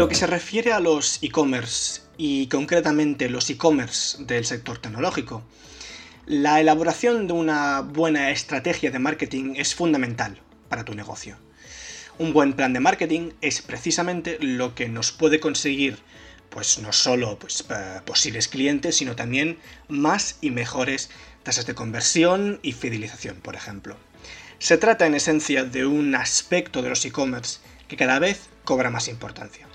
lo que se refiere a los e-commerce y concretamente los e-commerce del sector tecnológico, la elaboración de una buena estrategia de marketing es fundamental para tu negocio. Un buen plan de marketing es precisamente lo que nos puede conseguir pues no solo pues, eh, posibles clientes, sino también más y mejores tasas de conversión y fidelización, por ejemplo. Se trata en esencia de un aspecto de los e-commerce que cada vez cobra más importancia.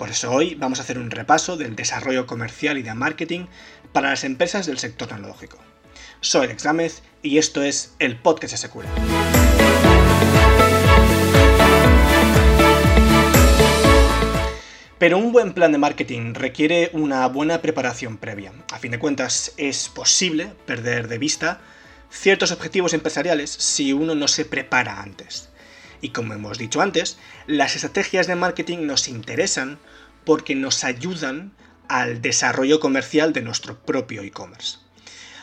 Por eso hoy vamos a hacer un repaso del desarrollo comercial y de marketing para las empresas del sector tecnológico. Soy Alex Gámez y esto es el podcast SQL. Pero un buen plan de marketing requiere una buena preparación previa. A fin de cuentas, es posible perder de vista ciertos objetivos empresariales si uno no se prepara antes. Y como hemos dicho antes, las estrategias de marketing nos interesan porque nos ayudan al desarrollo comercial de nuestro propio e-commerce.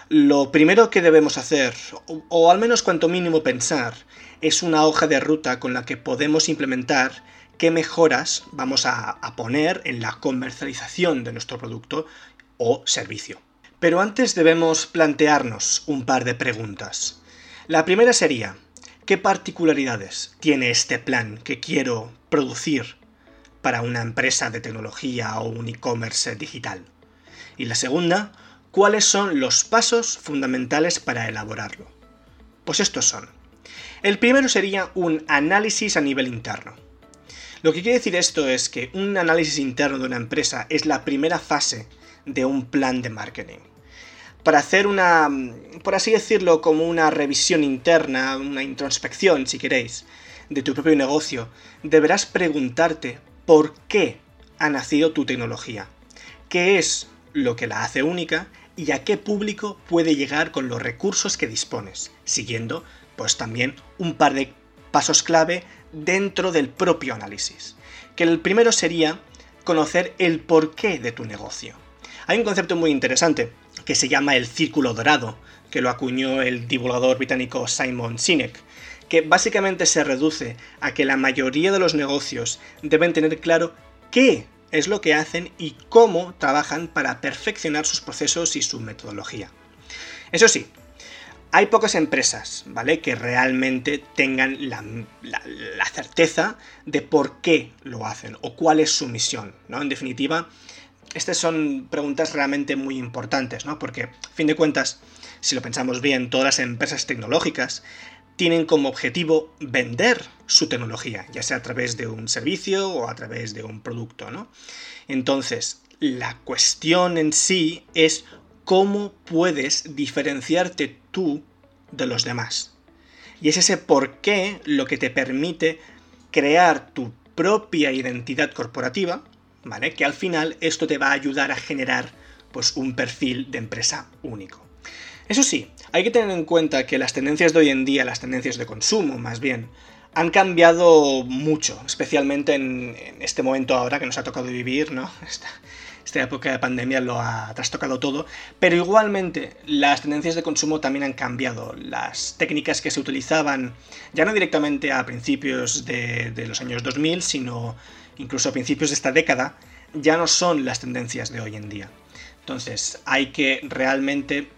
Lo primero que debemos hacer, o, al menos cuanto mínimo pensar, es una hoja de ruta con la que podemos implementar qué mejoras vamos a, poner en la comercialización de nuestro producto o servicio. Pero antes debemos plantearnos un par de preguntas. La primera sería, ¿qué particularidades tiene este plan que quiero producir para una empresa de tecnología o un e-commerce digital? Y la segunda, ¿cuáles son los pasos fundamentales para elaborarlo? Pues estos son. El primero sería un análisis a nivel interno. Lo que quiere decir esto es que un análisis interno de una empresa es la primera fase de un plan de marketing. Para hacer una, por así decirlo, como una revisión interna, una introspección, si queréis, de tu propio negocio, deberás preguntarte por qué ha nacido tu tecnología, qué es lo que la hace única y a qué público puede llegar con los recursos que dispones, siguiendo pues también un par de pasos clave dentro del propio análisis. Que el primero sería conocer el porqué de tu negocio. Hay un concepto muy interesante que se llama el círculo dorado, que lo acuñó el divulgador británico Simon Sinek, que básicamente se reduce a que la mayoría de los negocios deben tener claro qué es lo que hacen y cómo trabajan para perfeccionar sus procesos y su metodología. Eso sí, hay pocas empresas, ¿vale? Que realmente tengan la, certeza de por qué lo hacen o cuál es su misión, ¿no? En definitiva, estas son preguntas realmente muy importantes, ¿no? Porque, a fin de cuentas, si lo pensamos bien, todas las empresas tecnológicas tienen como objetivo vender su tecnología, ya sea a través de un servicio o a través de un producto, ¿no? Entonces, la cuestión en sí es cómo puedes diferenciarte tú de los demás. Y es ese por qué lo que te permite crear tu propia identidad corporativa, Que al final esto te va a ayudar a generar pues un perfil de empresa único. Eso sí, hay que tener en cuenta que las tendencias de hoy en día, las tendencias de consumo más bien, han cambiado mucho, especialmente en, este momento ahora que nos ha tocado vivir, ¿no? esta época de pandemia lo ha trastocado todo, pero igualmente las tendencias de consumo también han cambiado. Las técnicas que se utilizaban, ya no directamente a principios de, de los años 2000, sino incluso a principios de esta década, ya no son las tendencias de hoy en día. Entonces hay que realmente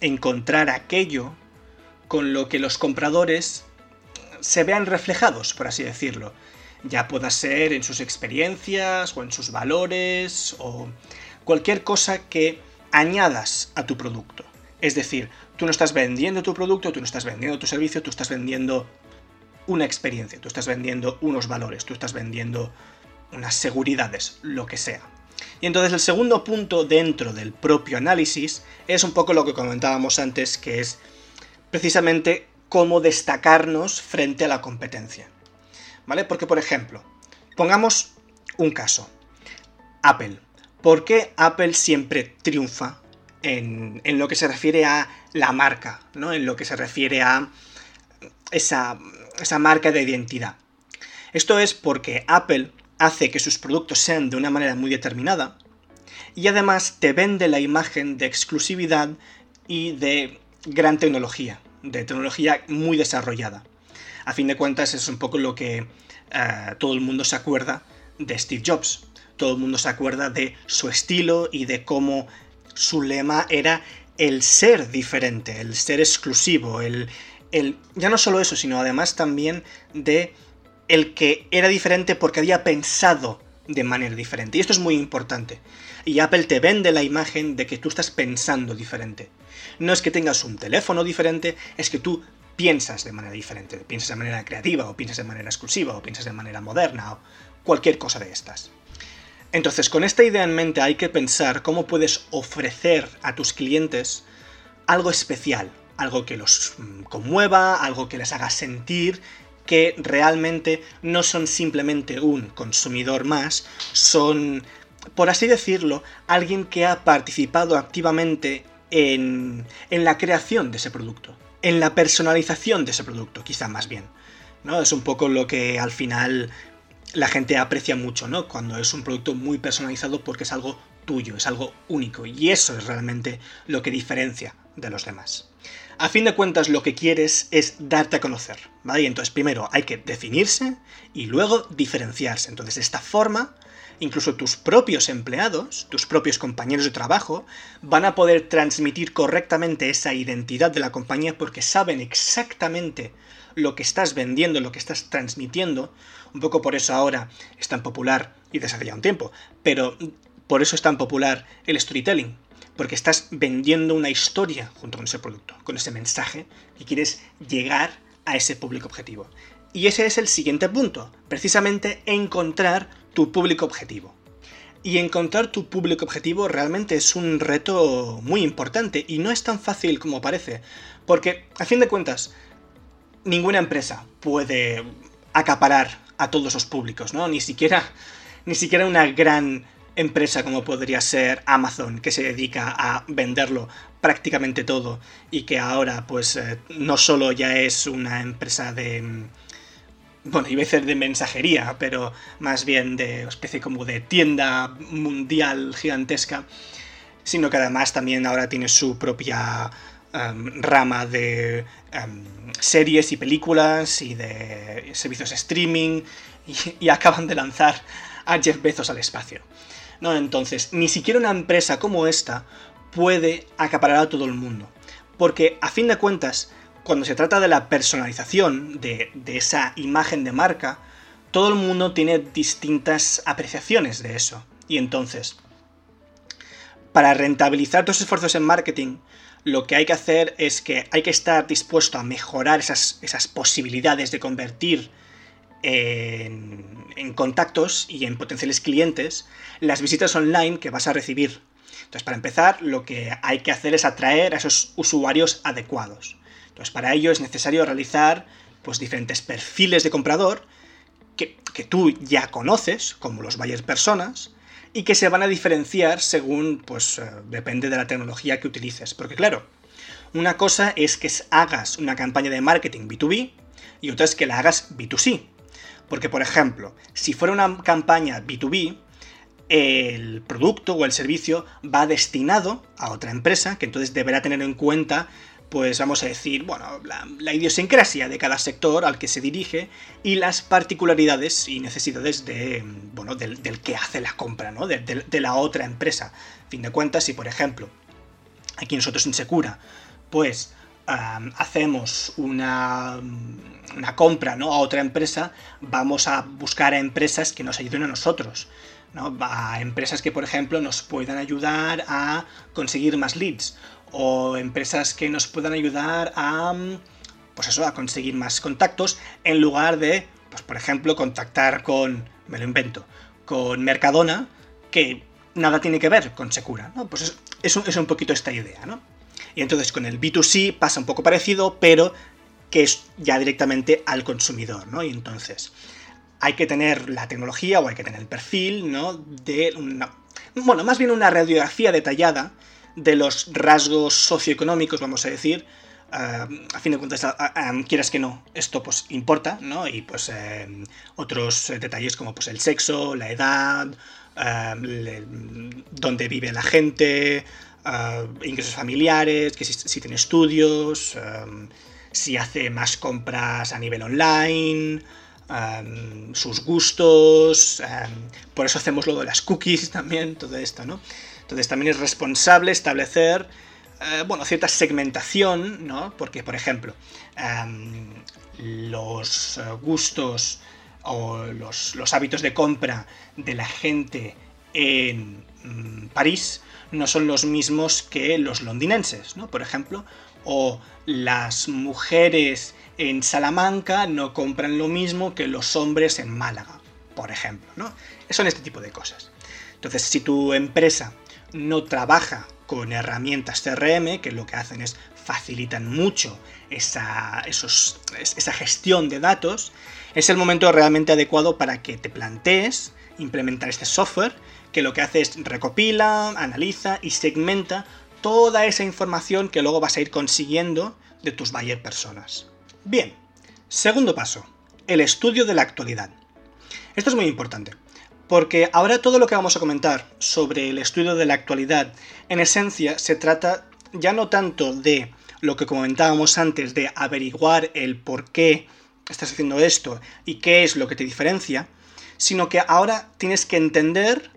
encontrar aquello con lo que los compradores se vean reflejados, por así decirlo ya pueda ser en sus experiencias o en sus valores o cualquier cosa que añadas a tu producto. Es decir, tú no estás vendiendo tu producto, tú no estás vendiendo tu servicio, tú estás vendiendo una experiencia, tú estás vendiendo unos valores, tú estás vendiendo unas seguridades, lo que sea. Y entonces el segundo punto dentro del propio análisis es un poco lo que comentábamos antes, que es precisamente cómo destacarnos frente a la competencia. ¿vale? Porque, por ejemplo, pongamos un caso. Apple. ¿Por qué Apple siempre triunfa en, lo que se refiere a la marca, ¿no? En lo que se refiere a esa, esa marca de identidad. Esto es porque Apple hace que sus productos sean de una manera muy determinada y además te vende la imagen de exclusividad y de gran tecnología, de tecnología muy desarrollada. A fin de cuentas es un poco lo que eh, todo el mundo se acuerda de Steve Jobs. Todo el mundo se acuerda de su estilo y de cómo su lema era el ser diferente, el ser exclusivo, el, el ya no solo eso, sino además también de el que era diferente porque había pensado de manera diferente. Y esto es muy importante. Y Apple te vende la imagen de que tú estás pensando diferente. No es que tengas un teléfono diferente, es que tú piensas de manera diferente. Piensas de manera creativa, o piensas de manera exclusiva, o piensas de manera moderna, o cualquier cosa de estas. Entonces, con esta idea en mente hay que pensar cómo puedes ofrecer a tus clientes algo especial, algo que los mm, conmueva, algo que les haga sentir que realmente no son simplemente un consumidor más, son, por así decirlo, alguien que ha participado activamente en, en la creación de ese producto, en la personalización de ese producto, quizá más bien. ¿no? Es un poco lo que al final la gente aprecia mucho, ¿no? Cuando es un producto muy personalizado porque es algo tuyo, es algo único, y eso es realmente lo que diferencia de los demás. A fin de cuentas, lo que quieres es darte a conocer, ¿vale? Entonces, primero hay que definirse y luego diferenciarse. Entonces, de esta forma, incluso tus propios empleados, tus propios compañeros de trabajo, van a poder transmitir correctamente esa identidad de la compañía porque saben exactamente lo que estás vendiendo, lo que estás transmitiendo. Un poco por eso ahora es tan popular, y desde hace ya un tiempo, pero por eso es tan popular el storytelling, porque estás vendiendo una historia junto con ese producto, con ese mensaje y quieres llegar a ese público objetivo. Y ese es el siguiente punto, precisamente encontrar tu público objetivo. Y encontrar tu público objetivo realmente es un reto muy importante y no es tan fácil como parece, porque a fin de cuentas, ninguna empresa puede acaparar a todos los públicos, ¿no? Ni siquiera, ni siquiera una gran empresa como podría ser Amazon, que se dedica a venderlo prácticamente todo y que ahora pues eh, no solo ya es una empresa de... Mm, bueno, iba a decir de mensajería, pero más bien de especie como de tienda mundial gigantesca, sino que además también ahora tiene su propia em, rama de em, series y películas y de servicios streaming y acaban de lanzar a Jeff Bezos al espacio. ¿No? Entonces, ni siquiera una empresa como esta puede acaparar a todo el mundo. Porque, a fin de cuentas, cuando se trata de la personalización de, esa imagen de marca, todo el mundo tiene distintas apreciaciones de eso. Y entonces, para rentabilizar tus esfuerzos en marketing, lo que hay que hacer es que hay que estar dispuesto a mejorar esas, esas posibilidades de convertir en, contactos y en potenciales clientes las visitas online que vas a recibir. Entonces, para empezar, lo que hay que hacer es atraer a esos usuarios adecuados. Entonces, para ello es necesario realizar pues, diferentes perfiles de comprador que, que tú ya conoces, como los buyer personas, y que se van a diferenciar según, pues, eh, depende de la tecnología que utilices. Porque claro, una cosa es que hagas una campaña de marketing B2B y otra es que la hagas B2C. Porque, por ejemplo, si fuera una campaña B2B, el producto o el servicio va destinado a otra empresa, que entonces deberá tener en cuenta, pues vamos a decir, bueno, la, idiosincrasia de cada sector al que se dirige y las particularidades y necesidades de, bueno, del, que hace la compra, ¿no? De, la otra empresa. Fin de cuentas, si por ejemplo, aquí nosotros en Secura, pues hacemos una, una, compra ¿no? a otra empresa, vamos a buscar a empresas que nos ayuden a nosotros. ¿no? A empresas que, por ejemplo, nos puedan ayudar a conseguir más leads. O empresas que nos puedan ayudar a. Pues eso, a conseguir más contactos. En lugar de, pues, por ejemplo, contactar con. Me lo invento. Con Mercadona, que nada tiene que ver con Secura. ¿no? Pues es, es un poquito esta idea, ¿no? Y entonces con el B2C pasa un poco parecido, pero que es ya directamente al consumidor, ¿no? Y entonces hay que tener la tecnología o hay que tener el perfil, ¿no? De una, bueno, más bien una radiografía detallada de los rasgos socioeconómicos, vamos a decir, eh, a fin de cuentas, quieras que no, esto pues importa, ¿no? Y pues eh, otros detalles como pues el sexo, la edad, eh, dónde vive la gente, ingresos familiares, que si, tiene estudios, si hace más compras a nivel online, em, sus gustos, por eso hacemos lo de las cookies también, todo esto, ¿no? Entonces también es responsable establecer, eh, bueno, cierta segmentación, ¿no? Porque, por ejemplo, em, los gustos o los, los hábitos de compra de la gente en mm, París no son los mismos que los londinenses, ¿no? Por ejemplo, o las mujeres en Salamanca no compran lo mismo que los hombres en Málaga, por ejemplo, ¿no? Son este tipo de cosas. Entonces, si tu empresa no trabaja con herramientas CRM, que lo que hacen es facilitan mucho esa, esa gestión de datos, es el momento realmente adecuado para que te plantees implementar este software que lo que hace es recopila, analiza y segmenta toda esa información que luego vas a ir consiguiendo de tus buyer personas. Bien, segundo paso, el estudio de la actualidad. Esto es muy importante, porque ahora todo lo que vamos a comentar sobre el estudio de la actualidad, en esencia se trata ya no tanto de lo que comentábamos antes, de averiguar el por qué estás haciendo esto y qué es lo que te diferencia, sino que ahora tienes que entender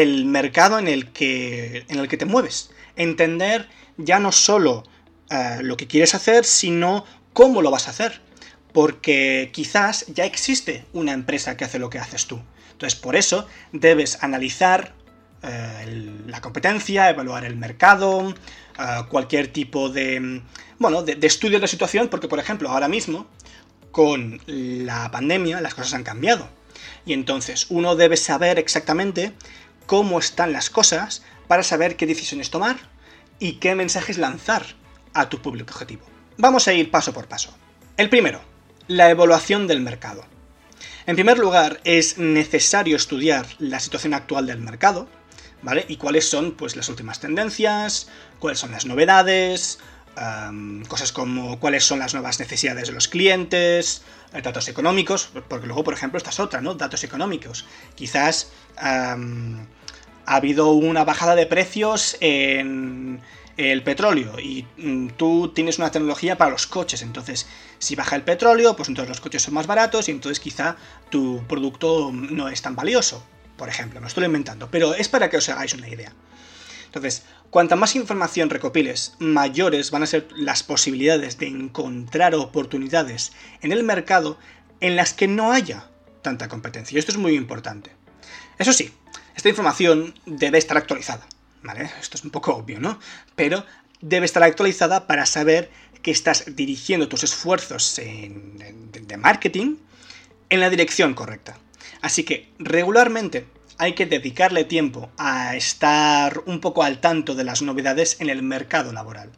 el mercado en el que, en el que te mueves. Entender ya no solo eh, lo que quieres hacer, sino cómo lo vas a hacer. Porque quizás ya existe una empresa que hace lo que haces tú. Entonces, por eso debes analizar eh, la competencia, evaluar el mercado, eh, cualquier tipo de, bueno, de, de estudio de la situación, porque, por ejemplo, ahora mismo, con la pandemia, las cosas han cambiado. Y entonces uno debe saber exactamente cómo están las cosas para saber qué decisiones tomar y qué mensajes lanzar a tu público objetivo. Vamos a ir paso por paso. El primero, la evaluación del mercado. En primer lugar, es necesario estudiar la situación actual del mercado, ¿vale? Y cuáles son pues, las últimas tendencias, cuáles son las novedades, cosas como cuáles son las nuevas necesidades de los clientes, eh, datos económicos, porque luego, por ejemplo, esta es otra, ¿no? Datos económicos. Quizás ha habido una bajada de precios en el petróleo y mm, tú tienes una tecnología para los coches, entonces si baja el petróleo, pues entonces los coches son más baratos y entonces quizá tu producto no es tan valioso, por ejemplo, me estoy inventando, pero es para que os hagáis una idea. Entonces, cuanta más información recopiles, mayores van a ser las posibilidades de encontrar oportunidades en el mercado en las que no haya tanta competencia. Y esto es muy importante. Eso sí, esta información debe estar actualizada. ¿Vale? Esto es un poco obvio, ¿no? Pero debe estar actualizada para saber que estás dirigiendo tus esfuerzos de marketing en la dirección correcta. Así que regularmente hay que dedicarle tiempo a estar un poco al tanto de las novedades en el mercado laboral.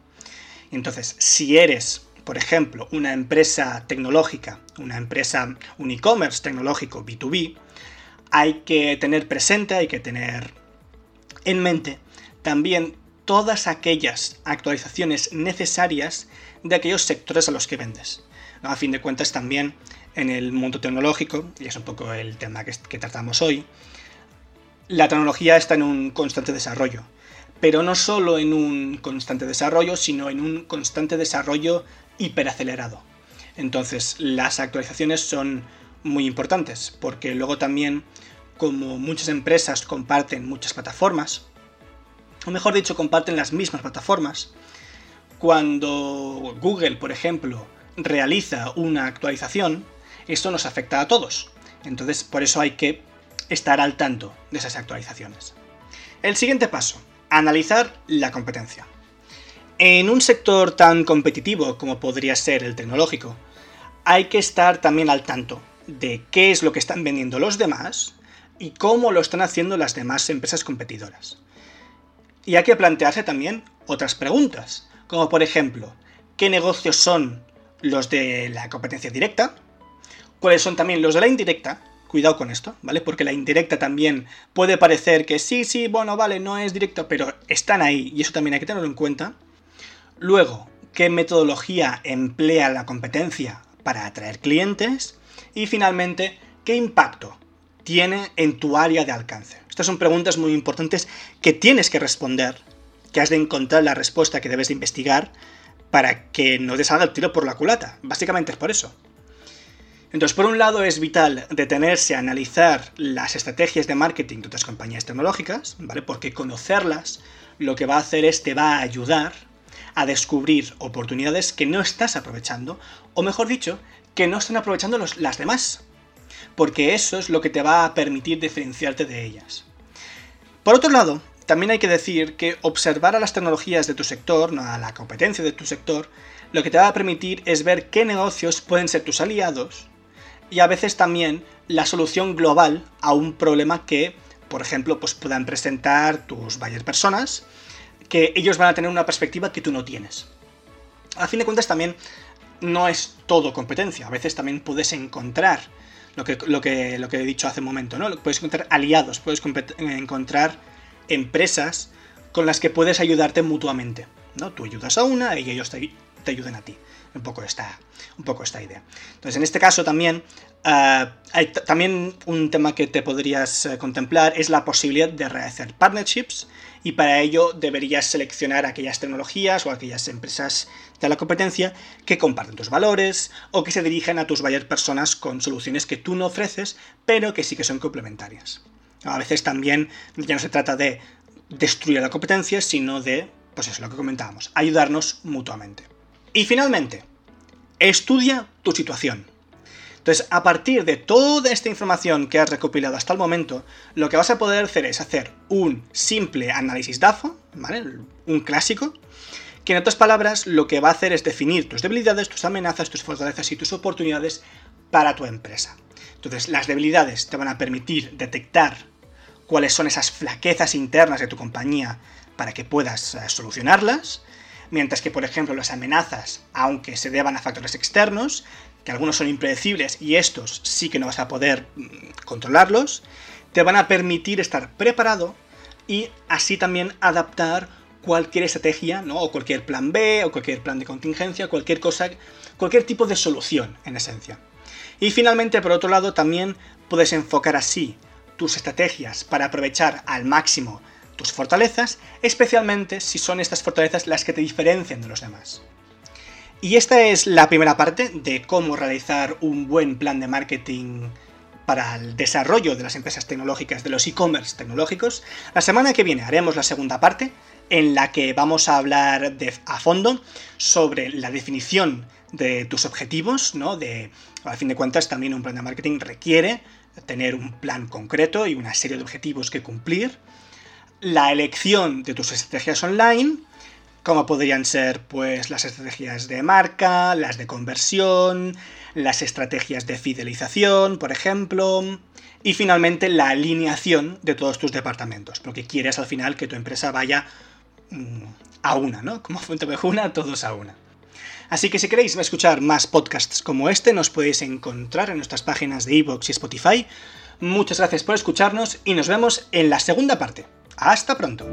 Entonces, si eres, por ejemplo, una empresa tecnológica, una empresa, un e-commerce tecnológico B2B, hay que tener presente, hay que tener en mente también todas aquellas actualizaciones necesarias de aquellos sectores a los que vendes. A fin de cuentas también en el mundo tecnológico, y es un poco el tema que tratamos hoy, la tecnología está en un constante desarrollo. Pero no solo en un constante desarrollo, sino en un constante desarrollo hiperacelerado. Entonces, las actualizaciones son muy importantes, porque luego también, como muchas empresas comparten muchas plataformas, o mejor dicho, comparten las mismas plataformas, cuando Google, por ejemplo, realiza una actualización, esto nos afecta a todos. Entonces, por eso hay que estar al tanto de esas actualizaciones. El siguiente paso, analizar la competencia. En un sector tan competitivo como podría ser el tecnológico, hay que estar también al tanto de qué es lo que están vendiendo los demás y cómo lo están haciendo las demás empresas competidoras. Y hay que plantearse también otras preguntas, como por ejemplo, ¿qué negocios son los de la competencia directa? ¿Cuáles son también los de la indirecta? Cuidado con esto, ¿vale? Porque la indirecta también puede parecer que sí, sí, bueno, vale, no es directo, pero están ahí y eso también hay que tenerlo en cuenta. Luego, ¿qué metodología emplea la competencia para atraer clientes? Y finalmente, ¿qué impacto tiene en tu área de alcance? Estas son preguntas muy importantes que tienes que responder, que has de encontrar la respuesta que debes de investigar para que no te salga el tiro por la culata. Básicamente es por eso. Entonces, por un lado es vital detenerse a analizar las estrategias de marketing de otras compañías tecnológicas, ¿vale? Porque conocerlas lo que va a hacer es te va a ayudar a descubrir oportunidades que no estás aprovechando, o mejor dicho, que no están aprovechando las demás. Porque eso es lo que te va a permitir diferenciarte de ellas. Por otro lado, también hay que decir que observar a las tecnologías de tu sector, a la competencia de tu sector, lo que te va a permitir es ver qué negocios pueden ser tus aliados y a veces también la solución global a un problema que, por ejemplo, pues puedan presentar tus buyer personas, que ellos van a tener una perspectiva que tú no tienes. A fin de cuentas también no es todo competencia, a veces también puedes encontrar lo que, lo que, lo que he dicho hace un momento, ¿no? Puedes encontrar aliados, puedes encontrar empresas con las que puedes ayudarte mutuamente, ¿no? Tú ayudas a una y ellos te, te ayuden a ti un poco esta, un poco esta idea. Entonces, en este caso también, eh, hay también un tema que te podrías eh, contemplar es la posibilidad de realizar partnerships y para ello deberías seleccionar aquellas tecnologías o aquellas empresas de la competencia que comparten tus valores o que se dirigen a tus buyer personas con soluciones que tú no ofreces, pero que sí que son complementarias. A veces también ya no se trata de destruir la competencia, sino de, pues es lo que comentábamos, ayudarnos mutuamente. Y finalmente, estudia tu situación. Entonces, a partir de toda esta información que has recopilado hasta el momento, lo que vas a poder hacer es hacer un simple análisis DAFO, ¿vale? Un clásico, que en otras palabras lo que va a hacer es definir tus debilidades, tus amenazas, tus fortalezas y tus oportunidades para tu empresa. Entonces, las debilidades te van a permitir detectar cuáles son esas flaquezas internas de tu compañía para que puedas eh, solucionarlas mientras que, por ejemplo, las amenazas, aunque se deban a factores externos, que algunos son impredecibles y estos sí que no vas a poder mm, controlarlos, te van a permitir estar preparado y así también adaptar cualquier estrategia, ¿no? O cualquier plan B, o cualquier plan de contingencia, cualquier cosa, cualquier tipo de solución, en esencia. Y finalmente, por otro lado, también puedes enfocar así tus estrategias para aprovechar al máximo tus fortalezas, especialmente si son estas fortalezas las que te diferencian de los demás. Y esta es la primera parte de cómo realizar un buen plan de marketing para el desarrollo de las empresas tecnológicas, de los e-commerce tecnológicos. La semana que viene haremos la segunda parte, en la que vamos a hablar de, a fondo sobre la definición de tus objetivos, ¿no? De, a fin de cuentas, también un plan de marketing requiere tener un plan concreto y una serie de objetivos que cumplir la elección de tus estrategias online, como podrían ser pues las estrategias de marca, las de conversión, las estrategias de fidelización, por ejemplo, y finalmente la alineación de todos tus departamentos, porque quieres al final que tu empresa vaya mm, a una, ¿no? Como Fuente Mejuna, todos a una. Así que si queréis escuchar más podcasts como este, nos podéis encontrar en nuestras páginas de iVoox y Spotify. Muchas gracias por escucharnos y nos vemos en la segunda parte. Hasta pronto.